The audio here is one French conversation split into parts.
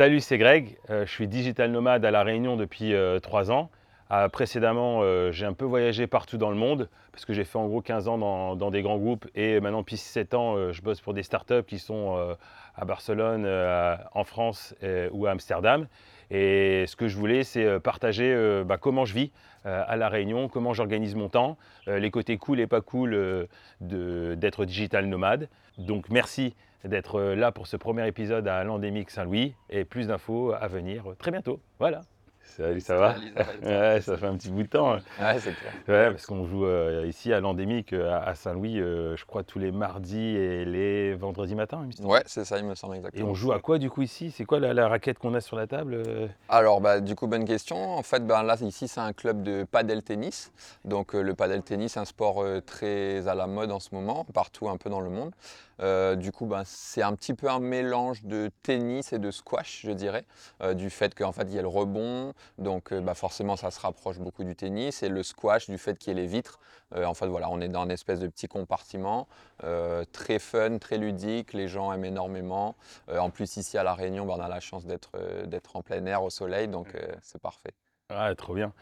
Salut, c'est Greg. Euh, je suis digital nomade à La Réunion depuis euh, trois ans. Euh, précédemment, j'ai un peu voyagé partout dans le monde parce que j'ai fait en gros 15 ans dans, des grands groupes et maintenant depuis 7 ans, je bosse pour des startups qui sont à Barcelone, en France ou à Amsterdam. Et ce que je voulais, c'est partager bah, comment je vis à La Réunion, comment j'organise mon temps, les côtés cool et pas cool d'être digital nomade. Donc merci d'être euh, là pour ce premier épisode à l'Endémique Saint-Louis et plus d'infos à venir très bientôt. Voilà. Salut, ça va ouais, Ça fait un petit bout de temps. Ouais, c'est clair. Ouais, parce qu'on joue euh, ici à l'Endémique euh, à Saint-Louis, je crois tous les mardis et les vendredis matins. Ouais, c'est ça, il me semble exactement. Et on joue à quoi du coup ici? C'est quoi la, raquette qu'on a sur la table Alors, bah, du coup, bonne question. En fait, ben, là, ici, c'est un club de padel tennis. Donc, le padel tennis, c'est un sport très à la mode en ce moment, partout un peu dans le monde. Euh, du coup, ben, c'est un petit peu un mélange de tennis et de squash, je dirais, euh, du fait qu'en fait, il y a le rebond, donc euh, bah, forcément, ça se rapproche beaucoup du tennis, et le squash, du fait qu'il y ait les vitres. en fait, voilà, on est dans une espèce de petit compartiment, très fun, très ludique, les gens aiment énormément. en plus, ici à La Réunion, ben, on a la chance d'être en plein air, au soleil, donc c'est parfait. Ah, trop bien.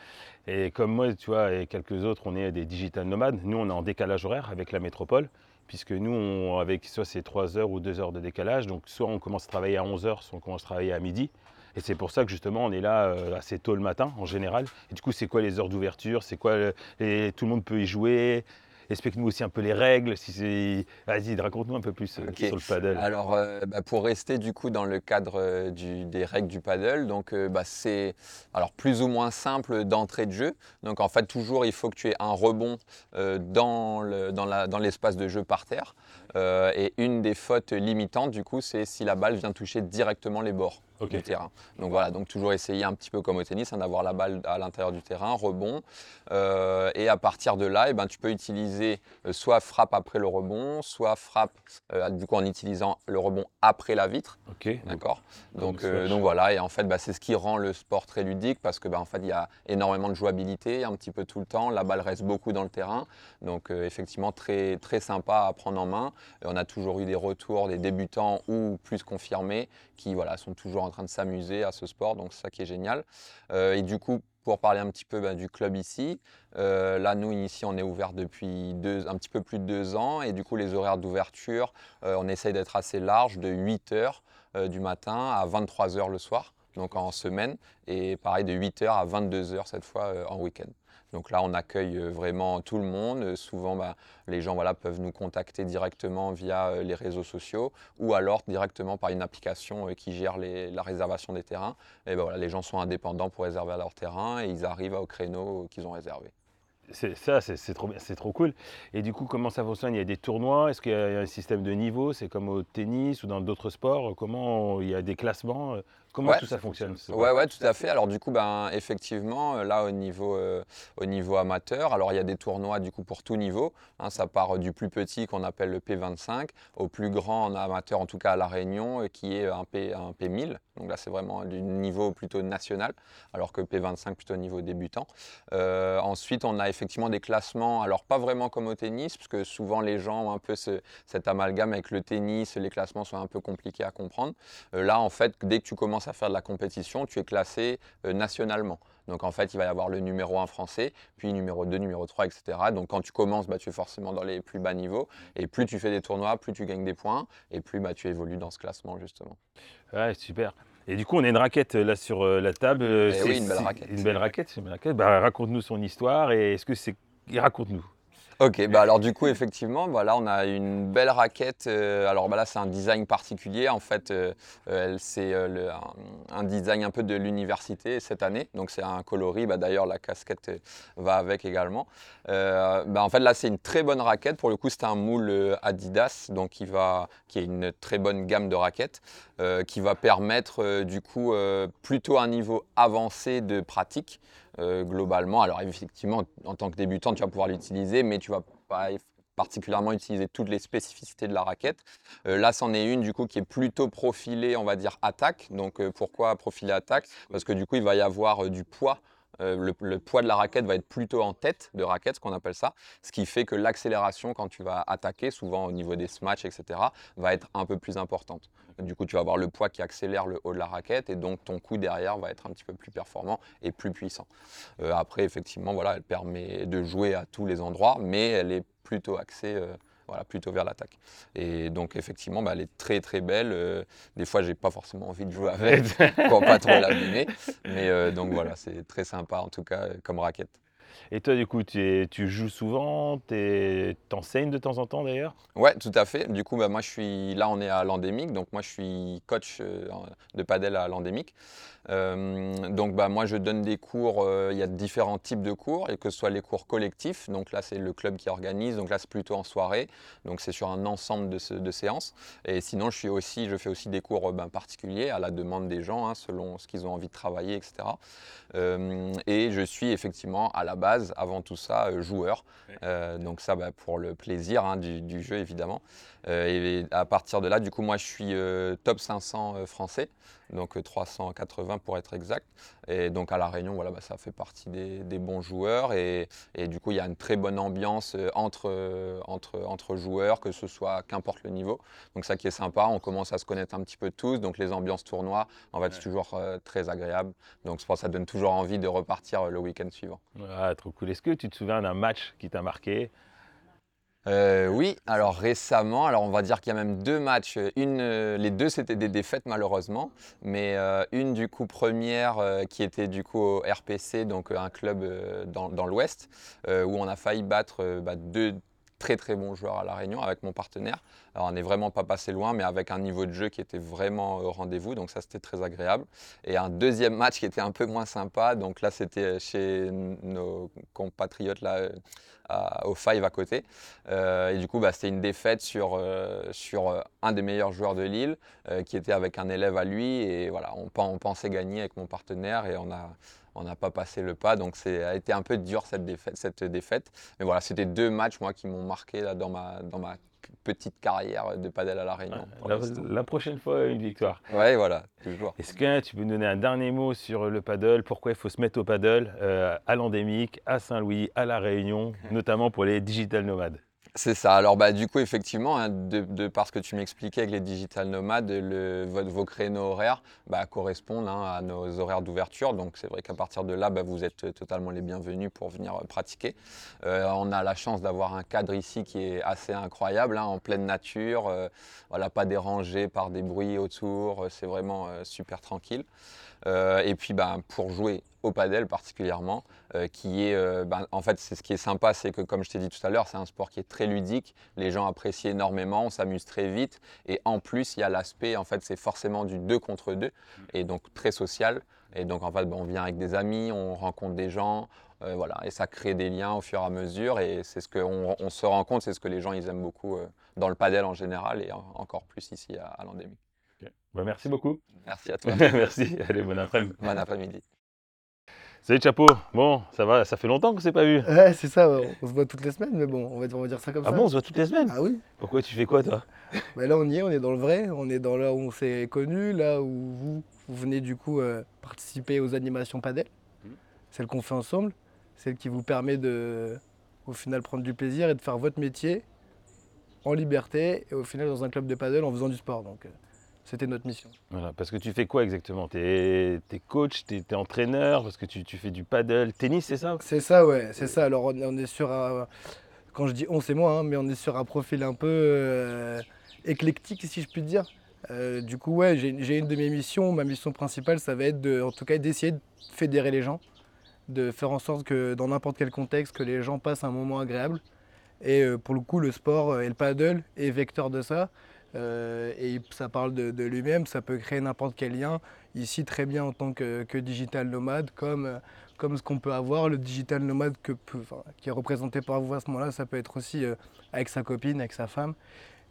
Et comme moi, tu vois, et quelques autres, on est des digital nomades. Nous, on est en décalage horaire avec la métropole puisque nous, avec soit c'est 3 heures ou 2 heures de décalage, donc soit on commence à travailler à 11 heures, soit on commence à travailler à midi. Et c'est pour ça que justement, on est là euh, assez tôt le matin en général. Et du coup, c'est quoi les heures d'ouverture? C'est quoi Tout le monde peut y jouer? Explique-nous aussi un peu les règles. Si Vas-y, raconte-nous un peu plus euh, sur le paddle. Alors, euh, bah, pour rester du coup dans le cadre euh, des règles du paddle, donc bah, c'est alors plus ou moins simple d'entrée de jeu. Donc en fait, toujours il faut que tu aies un rebond dans, dans l'espace de jeu par terre. Et une des fautes limitantes, du coup, c'est si la balle vient toucher directement les bords du terrain. Donc voilà, donc toujours essayer un petit peu comme au tennis, hein, d'avoir la balle à l'intérieur du terrain, rebond. Euh, et à partir de là, eh ben, tu peux utiliser euh, soit frappe après le rebond, soit frappe euh, du coup en utilisant le rebond après la vitre. Ok. D'accord. Donc, donc voilà, et en fait, bah, c'est ce qui rend le sport très ludique parce que bah, en fait, il y a énormément de jouabilité un petit peu tout le temps. La balle reste beaucoup dans le terrain, donc effectivement très très sympa à prendre en main. On a toujours eu des retours des débutants ou plus confirmés qui voilà sont toujours en train de s'amuser à ce sport, donc c'est ça qui est génial. Euh, et du coup, pour parler un petit peu bah, du club ici, euh, là nous ici on est ouvert depuis un petit peu plus de deux ans et du coup les horaires d'ouverture, euh, on essaye d'être assez large, de 8 heures du matin à 23 heures le soir, donc en semaine, et pareil de 8 heures à 22 heures cette fois en week-end. Donc là, on accueille euh, vraiment tout le monde. Euh, souvent, bah, les gens peuvent nous contacter directement via euh, les réseaux sociaux ou alors directement par une application qui gère la réservation des terrains. Ben les gens sont indépendants pour réserver leur terrain et ils arrivent au créneau qu'ils ont réservé. C'est ça, c'est trop, trop cool. Et du coup, comment ça fonctionne? Il y a des tournois? Est-ce qu'il y a un système de niveau? C'est comme au tennis ou dans d'autres sports? Comment il y a des classements? Comment tout ça fonctionne Ouais, ouais, tout à fait. Alors du coup, ben, effectivement, euh, là au niveau, euh, au niveau amateur, alors il y a des tournois du coup pour tout niveau. Hein. ça part du plus petit qu'on appelle le P25 au plus grand en amateur, en tout cas à La Réunion, euh, qui est un, P, un P1000. Donc là, c'est vraiment du niveau plutôt national, alors que P25 plutôt niveau débutant. ensuite, on a effectivement des classements, alors pas vraiment comme au tennis, parce que souvent les gens ont un peu cet amalgame avec le tennis, les classements sont un peu compliqués à comprendre. là, en fait, dès que tu commences à faire de la compétition, tu es classé euh, nationalement. Donc en fait, il va y avoir le numéro 1 français, puis numéro 2, numéro 3, etc. Donc quand tu commences, bah, tu es forcément dans les plus bas niveaux. Et plus tu fais des tournois, plus tu gagnes des points. Et plus bah, tu évolues dans ce classement, justement. Ouais, super. Et du coup, on a une raquette là sur euh, la table. Eh oui, une belle raquette. Une belle raquette, c'est une raquette. Bah, raconte-nous son histoire et est-ce que c'est. Raconte-nous. Ok, bah alors du coup effectivement, voilà, on a une belle raquette. Euh, alors bah là c'est un design particulier. En fait, euh, euh, c'est un, design un peu de l'université cette année. Donc c'est un coloris. Bah, D'ailleurs la casquette va avec également. bah, en fait là c'est une très bonne raquette. Pour le coup c'est un moule Adidas, donc qui va, qui est une très bonne gamme de raquettes, qui va permettre du coup plutôt un niveau avancé de pratique. Euh, globalement. Alors effectivement, en tant que débutant, tu vas pouvoir l'utiliser, mais tu vas pas particulièrement utiliser toutes les spécificités de la raquette. Euh, là, c'en est une du coup qui est plutôt profilée, on va dire attaque. Donc euh, pourquoi profiler attaque? Parce que du coup, il va y avoir du poids le, poids de la raquette va être plutôt en tête de raquette, ce qu'on appelle ça, ce qui fait que l'accélération quand tu vas attaquer, souvent au niveau des smatchs, etc., va être un peu plus importante. Du coup, tu vas avoir le poids qui accélère le haut de la raquette et donc ton coup derrière va être un petit peu plus performant et plus puissant. après, effectivement, voilà, elle permet de jouer à tous les endroits, mais elle est plutôt axée voilà, plutôt vers l'attaque. Et donc effectivement, bah, elle est très très belle. Euh, des fois, j'ai pas forcément envie de jouer avec pour pas trop l'abîmer. Mais euh, donc voilà, c'est très sympa en tout cas comme raquette. Et toi, du coup, tu, joues souvent, tu enseignes de temps en temps d'ailleurs? Ouais, tout à fait. Du coup, bah, moi, je suis là, on est à l'endémique, donc moi, je suis coach euh, de padel à l'endémique. Euh, donc, bah, moi, je donne des cours. Euh, il y a différents types de cours, et que ce soit les cours collectifs. Donc là, c'est le club qui organise. Donc là, c'est plutôt en soirée. Donc c'est sur un ensemble de, séances. Et sinon, je suis aussi, je fais aussi des cours ben, particuliers à la demande des gens, hein, selon ce qu'ils ont envie de travailler, etc. et je suis effectivement à la base avant tout ça, euh, joueur. Euh, donc ça, bah, pour le plaisir hein, du, jeu, évidemment. Euh, et à partir de là, du coup, moi, je suis top 500 français donc 380 euh, pour être exact. Et donc à La Réunion, voilà, bah, ça fait partie des, bons joueurs. Et, du coup, il y a une très bonne ambiance entre, entre, entre joueurs, que ce soit qu'importe le niveau. Donc ça qui est sympa, on commence à se connaître un petit peu tous. Donc les ambiances tournois, en fait, c'est toujours très agréable. Donc je pense que ça donne toujours envie de repartir le week-end suivant. Est-ce que tu te souviens d'un match qui t'a marqué? Euh, oui, alors récemment, alors on va dire qu'il y a même deux matchs. Une, euh, les deux c'était des défaites malheureusement, mais euh, une du coup première qui était du coup au RPC, donc un club dans, l'Ouest, où on a failli battre bah, deux très très bons joueurs à La Réunion avec mon partenaire. Alors on n'est vraiment pas passé loin, mais avec un niveau de jeu qui était vraiment au rendez-vous, donc ça c'était très agréable. Et un deuxième match qui était un peu moins sympa, donc là c'était chez nos compatriotes là au Five à côté. Euh, et du coup, bah, c'était une défaite sur, euh, sur euh, un des meilleurs joueurs de Lille, qui était avec un élève à lui. Et voilà, on, pensait gagner avec mon partenaire et on a, on n'a pas passé le pas. Donc, ça a été un peu dur cette défaite. Cette défaite. Mais voilà, c'était deux matchs moi, qui m'ont marqué là, dans, ma, dans ma petite carrière de padel à La Réunion. la, prochaine fois, une victoire. Ouais, voilà, toujours. Est-ce que tu peux nous donner un dernier mot sur le paddle Pourquoi il faut se mettre au paddle euh, à l'endémique, à Saint-Louis, à La Réunion, notamment pour les digital nomades? C'est ça. Alors, bah, du coup, effectivement, hein, de, parce que tu m'expliquais avec les digital nomades, le, vos créneaux horaires bah, correspondent hein, à nos horaires d'ouverture. Donc, c'est vrai qu'à partir de là, bah, vous êtes totalement les bienvenus pour venir euh, pratiquer. Euh, on a la chance d'avoir un cadre ici qui est assez incroyable, hein, en pleine nature. Euh, voilà, pas dérangé par des bruits autour. c'est vraiment super tranquille. Euh, et puis ben, pour jouer au padel particulièrement, euh, qui est, euh, ben, en fait, c'est ce qui est sympa, c'est que comme je t'ai dit tout à l'heure, c'est un sport qui est très ludique. Les gens apprécient énormément, on s'amuse très vite, et en plus, il y a l'aspect, en fait, c'est forcément du 2 contre 2, et donc très social. Et donc en fait, ben, on vient avec des amis, on rencontre des gens, voilà, et ça crée des liens au fur et à mesure. Et c'est ce qu'on on se rend compte, c'est ce que les gens ils aiment beaucoup dans le padel en général, et encore plus ici à, à l'endémie. Bah, merci beaucoup. Merci à toi. merci. Allez, bon après-midi. Bon après-midi. Salut Chapeau, bon, ça va, ça fait longtemps qu'on s'est pas vu. Ouais, c'est ça, on se voit toutes les semaines, mais bon, on va, dire ça comme ah ça. Ah bon, on se voit toutes les semaines? Ah oui. Pourquoi tu fais quoi toi? Bah Là, on y est, on est dans le vrai, on est dans là où on s'est connus, là où vous, vous venez du coup euh, participer aux animations padel, mmh. celle qu'on fait ensemble, celle qui vous permet de, au final, prendre du plaisir et de faire votre métier en liberté et au final dans un club de padel en faisant du sport. Donc, euh, c'était notre mission. Voilà, parce que tu fais quoi exactement? Tu es, coach, tu es, entraîneur, parce que tu, fais du paddle, tennis, c'est ça? C'est ça, ouais, c'est ça. Alors on, est sur un, quand je dis on, c'est moi, hein, mais on est sur un profil un peu euh, éclectique, si je puis dire. Euh, du coup, ouais, j'ai une de mes missions. Ma mission principale, ça va être de, en tout cas, d'essayer de fédérer les gens, de faire en sorte que dans n'importe quel contexte, que les gens passent un moment agréable. Et euh, pour le coup, le sport et le paddle est vecteur de ça. Euh, et ça parle de, lui-même, ça peut créer n'importe quel lien. Ici, très bien en tant que, digital nomade, comme, comme ce qu'on peut avoir, le digital nomade que, qui est représenté par vous à ce moment-là, ça peut être aussi euh, avec sa copine, avec sa femme.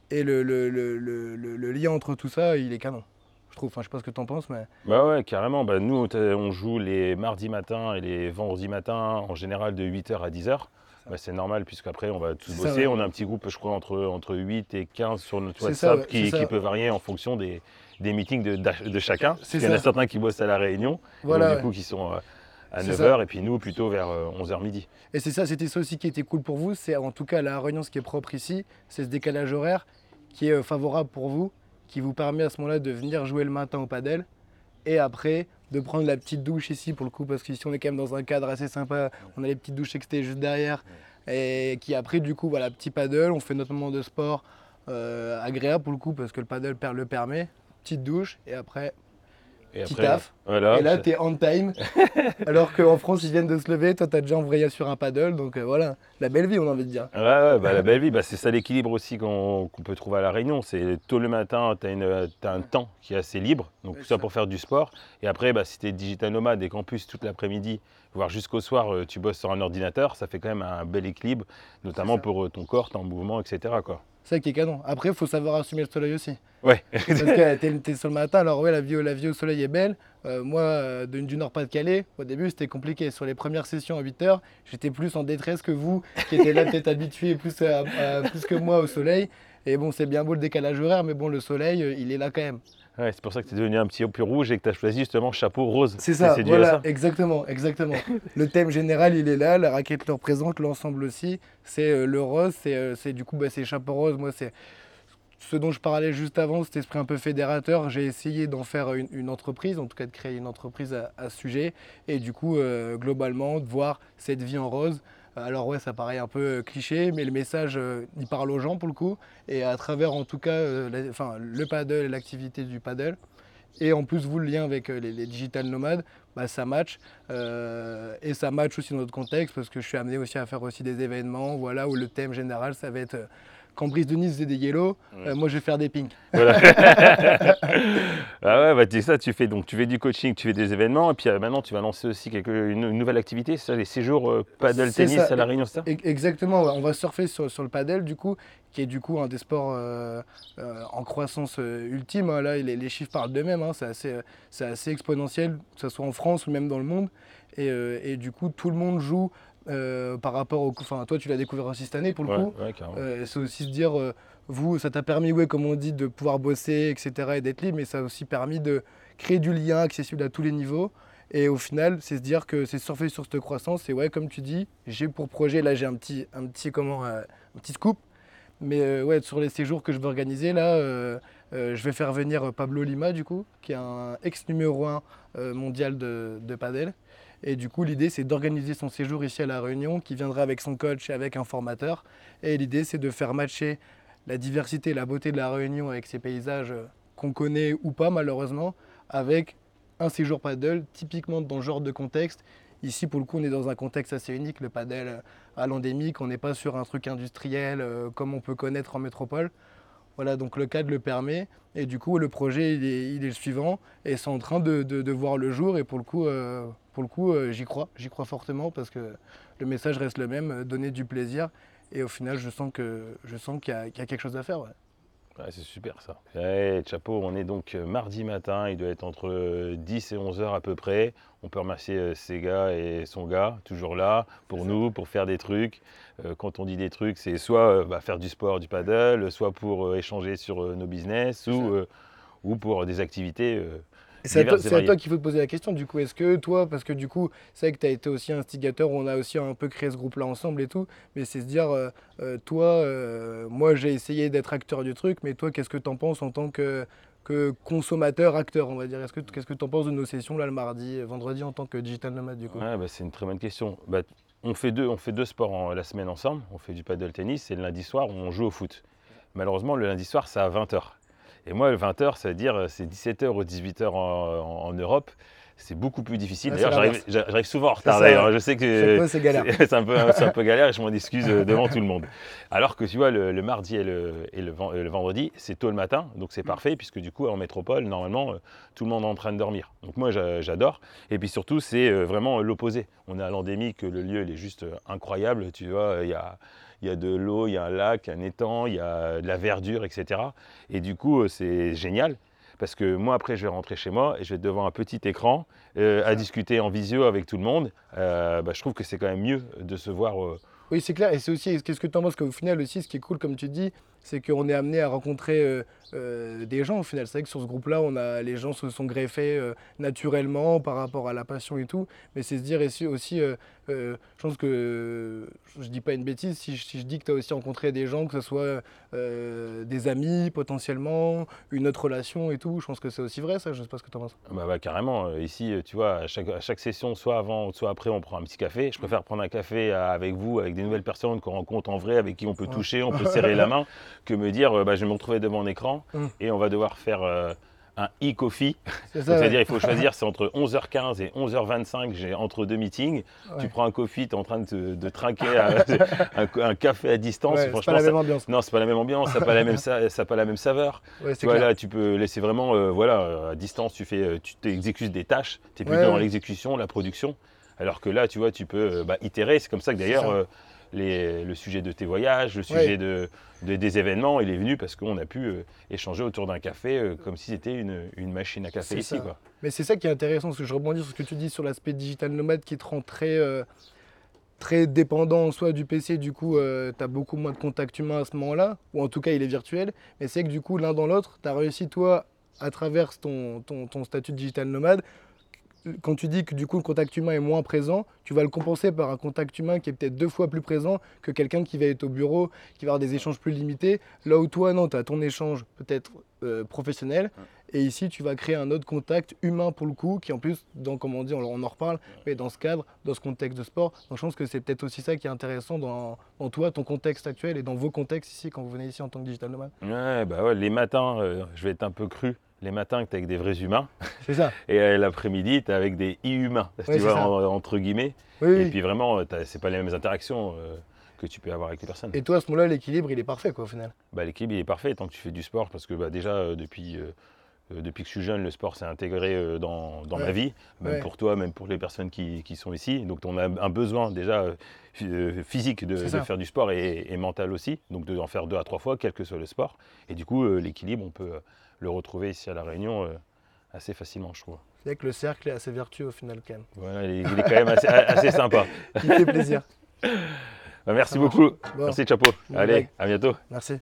Et le, le, le, lien entre tout ça, il est canon. Je trouve, enfin, je sais pas ce que tu en penses, mais. Bah ouais, carrément. Bah, nous, on joue les mardis matins et les vendredis matins, en général de 8h à 10h. Bah, c'est normal, puisqu'après, on va tous bosser. On a un petit groupe, je crois, entre, entre 8 et 15 sur notre WhatsApp qui, peut varier en fonction des, des meetings de, de chacun. Il y en a certains qui bossent à La Réunion, du coup, qui sont euh, à 9h et puis nous plutôt vers 11h midi. Et c'est ça, c'était ça aussi qui était cool pour vous. C'est en tout cas la Réunion, ce qui est propre ici, c'est ce décalage horaire qui est favorable pour vous, qui vous permet à ce moment-là de venir jouer le matin au padel et après de prendre la petite douche ici pour le coup parce qu'ici on est quand même dans un cadre assez sympa. On a les petites douches exté juste derrière et qui après du coup voilà petit paddle, on fait notre moment de sport euh, agréable pour le coup parce que le paddle le permet, petite douche et après et petit taf. et là, tu es on time. alors qu'en France, ils viennent de se lever. Toi, tu as déjà envoyé sur un paddle. Donc euh, voilà, la belle vie, on a envie de dire. Ouais, ouais bah, la belle vie, bah, c'est ça l'équilibre aussi qu'on peut trouver à La Réunion. C'est tôt le matin, tu as, un temps qui est assez libre. Donc, tout ça pour faire du sport. Et après, bah, si tu es digital nomade et qu'en plus, toute l'après-midi, voire jusqu'au soir, euh, tu bosses sur un ordinateur, ça fait quand même un bel équilibre, notamment pour euh, ton corps, ton mouvement, etc. Quoi. C'est ça qui est canon. Après, il faut savoir assumer le soleil aussi. Ouais. Parce que t'es, es sur le matin, alors ouais, la vie, la vie au soleil est belle. Euh, moi, euh, du Nord-Pas-de-Calais, au début, c'était compliqué. Sur les premières sessions à 8 heures, j'étais plus en détresse que vous, qui étiez là peut-être habitué plus, plus que moi au soleil. Et bon, c'est bien beau le décalage horaire, mais bon, le soleil, euh, il est là quand même. Ouais, c'est pour ça que tu es devenu un petit peu rouge et que tu as choisi justement chapeau rose. C'est ça, voilà, exactement, exactement. le thème général, il est là, la raquette le représente, l'ensemble aussi. C'est le rose, c'est du coup, bah, c'est chapeau rose. Moi, c'est ce dont je parlais juste avant, cet esprit un peu fédérateur, j'ai essayé d'en faire une, entreprise, en tout cas de créer une entreprise à, ce sujet, et du coup, euh, globalement, de voir cette vie en rose. Alors ouais, ça paraît un peu euh, cliché, mais le message, euh, il parle aux gens pour le coup, et à travers en tout cas enfin, le paddle et l'activité du paddle, et en plus vous le lien avec les, digital nomades, bah, ça match, et ça match aussi dans notre contexte, parce que je suis amené aussi à faire aussi des événements, voilà, où le thème général, ça va être quand Brice Denis faisait des yellow, euh, moi je vais faire des pinks. ah ouais, bah, ça, tu fais donc tu fais du coaching, tu fais des événements, et puis euh, maintenant tu vas lancer aussi quelque, une, nouvelle activité, c'est ça, les séjours euh, paddle tennis à la Réunion, ça? Exactement, on va surfer sur, le paddle du coup, qui est du coup un des sports en croissance ultime. Hein. Là, les, chiffres parlent d'eux-mêmes, hein. c'est assez, assez, exponentiel, que ce soit en France ou même dans le monde. Et, et, du coup, tout le monde joue euh, par rapport au. Enfin, toi, tu l'as découvert aussi cette année pour le coup. Euh, c'est aussi se dire, euh, vous, ça t'a permis, ouais, comme on dit, de pouvoir bosser, etc. et d'être libre, mais ça a aussi permis de créer du lien accessible à tous les niveaux. Et au final, c'est se dire que c'est surfer sur cette croissance. Et ouais, comme tu dis, j'ai pour projet, là, j'ai un petit, un petit, comment, un petit scoop. Mais ouais, sur les séjours que je veux organiser, là, je vais faire venir Pablo Lima, du coup, qui est un ex numéro 1 mondial de, de padel. Et du coup, l'idée, c'est d'organiser son séjour ici à La Réunion, qui viendra avec son coach et avec un formateur. Et l'idée, c'est de faire matcher la diversité et la beauté de La Réunion avec ses paysages qu'on connaît ou pas, malheureusement, avec un séjour paddle, typiquement dans ce genre de contexte. Ici, pour le coup, on est dans un contexte assez unique, le paddle à l'endémique. On n'est pas sur un truc industriel euh, comme on peut connaître en métropole. Voilà, donc le cadre le permet. Et du coup, le projet, il est, le suivant. Et c'est en train de, voir le jour. Et pour le coup, euh, euh, j'y crois. J'y crois fortement parce que le message reste le même, donner du plaisir. Et au final, je sens qu'il y, a quelque chose à faire c'est super ça. Chapeau, on est donc euh, mardi matin, il doit être entre 10 euh, et 11 heures à peu près. On peut remercier Sega euh, et son gars, toujours là, pour nous, pour faire des trucs. quand on dit des trucs, c'est soit bah, faire du sport, du paddle, soit pour échanger sur nos business, ou, ou pour des activités c'est à, toi, qu'il faut te poser la question, du coup. Est-ce que toi, parce que du coup, c'est vrai que tu as été aussi instigateur, on a aussi un peu créé ce groupe-là ensemble et tout, mais c'est se dire, euh, euh, toi, euh, moi j'ai essayé d'être acteur du truc, mais toi, qu'est-ce que tu en penses en tant que, que consommateur, acteur, on va dire? Qu'est-ce que tu en penses de nos sessions là le mardi, vendredi en tant que digital nomade du coup? Bah, C'est une très bonne question. Bah, on, fait deux, on fait deux sports la semaine ensemble, on fait du paddle tennis et le lundi soir, on joue au foot. Malheureusement, le lundi soir, c'est à 20h. Et moi, 20h, ça veut dire c'est 17h ou 18h en, Europe. C'est beaucoup plus difficile. D'ailleurs, j'arrive souvent en retard. D'ailleurs, je sais que c'est. C'est un, peu galère et je m'en excuse euh, devant tout le monde. Alors que tu vois, le, mardi et, le, le, vendredi, c'est tôt le matin, donc c'est mm. parfait, puisque du coup, en métropole, normalement, euh, tout le monde est en train de dormir. Donc moi, j'adore. Et puis surtout, c'est euh, vraiment l'opposé. On est à l'endémique, le lieu, il est juste incroyable. Tu vois, il y a il y a de l'eau, il y a un lac, un étang, il y a de la verdure, etc. Et du coup, euh, c'est génial. Parce que moi, après, je vais rentrer chez moi et je vais être devant un petit écran euh, à discuter en visio avec tout le monde. Euh, bah, je trouve que c'est quand même mieux de se voir. Oui, c'est clair. Et c'est aussi, qu'est-ce que tu en penses Qu'au final, aussi, ce qui est cool, comme tu dis, c'est qu'on est amené à rencontrer euh, des gens au final. C'est vrai que sur ce groupe-là, on a, les gens se sont greffés euh, naturellement par rapport à la passion et tout. Mais c'est se dire aussi, euh, je pense que je dis pas une bêtise si je, dis que tu as aussi rencontré des gens, que ce soit des amis potentiellement, une autre relation et tout. Je pense que c'est aussi vrai ça, je sais pas ce que tu en penses. Bah, bah, carrément, ici, tu vois, à chaque, à chaque, session, soit avant, soit après, on prend un petit café. Je préfère prendre un café avec vous, avec des nouvelles personnes qu'on rencontre en vrai, avec qui on peut toucher, on peut serrer la main, que me dire, bah, je vais me retrouver devant un écran Hum. et on va devoir faire euh, un e-coffee. C'est-à-dire il faut choisir, c'est entre 11h15 et 11h25, j'ai entre deux meetings. Tu prends un coffee, tu es en train de, de trinquer un, café à distance. c'est pas la même ambiance. Non, c'est pas la même ambiance, ça n'a pas, la même, ça, pas la même saveur. tu là, tu peux laisser vraiment, euh, voilà, à distance, tu fais, euh, tu t'exécutes des tâches, tu es plutôt dans l'exécution, la production. Alors que là, tu vois, tu peux bah, itérer. C'est comme ça que d'ailleurs, le sujet de tes voyages, le sujet de, des événements, il est venu parce qu'on a pu euh, échanger autour d'un café euh, comme si c'était une, machine à café ici. Quoi. Mais c'est ça qui est intéressant, parce que je rebondis sur ce que tu dis sur l'aspect digital nomade qui te rend très, euh, très dépendant soit du PC, du coup tu as beaucoup moins de contact humain à ce moment-là, ou en tout cas il est virtuel, mais c'est que du coup l'un dans l'autre, tu as réussi toi à travers ton, ton, ton statut de digital nomade quand tu dis que du coup le contact humain est moins présent, tu vas le compenser par un contact humain qui est peut-être deux fois plus présent que quelqu'un qui va être au bureau, qui va avoir des échanges plus limités. Là où toi, non, tu as ton échange peut-être euh, professionnel. Et ici, tu vas créer un autre contact humain pour le coup, qui en plus, dans, comme on dit, on, en reparle, mais dans ce cadre, dans ce contexte de sport. Donc je pense que c'est peut-être aussi ça qui est intéressant dans, toi, ton contexte actuel et dans vos contextes ici, quand vous venez ici en tant que digital nomade. Ouais, bah ouais, les matins, euh, je vais être un peu cru les matins, tu es avec des vrais humains. C'est ça. Et euh, l'après-midi, tu es avec des i-humains, tu vois, entre guillemets. et puis vraiment, c'est pas les mêmes interactions euh, que tu peux avoir avec les personnes. Et toi, à ce moment-là, l'équilibre, il est parfait, quoi, au final bah, L'équilibre, il est parfait tant que tu fais du sport, parce que bah, déjà, euh, depuis, depuis que je suis jeune, le sport s'est intégré dans, ma vie, même pour toi, même pour les personnes qui, sont ici. Donc, on a un besoin déjà physique de, faire du sport et, et, mental aussi, donc de en faire deux à trois fois, quel que soit le sport. Et du coup, l'équilibre, on peut le retrouver ici à La Réunion euh, assez facilement, je trouve. C'est vrai que le cercle est assez vertueux au final, quand même. Voilà, il, est quand même assez, sympa. il fait plaisir. Bah, merci beaucoup. Merci, Chapeau. Allez, à bientôt. Merci.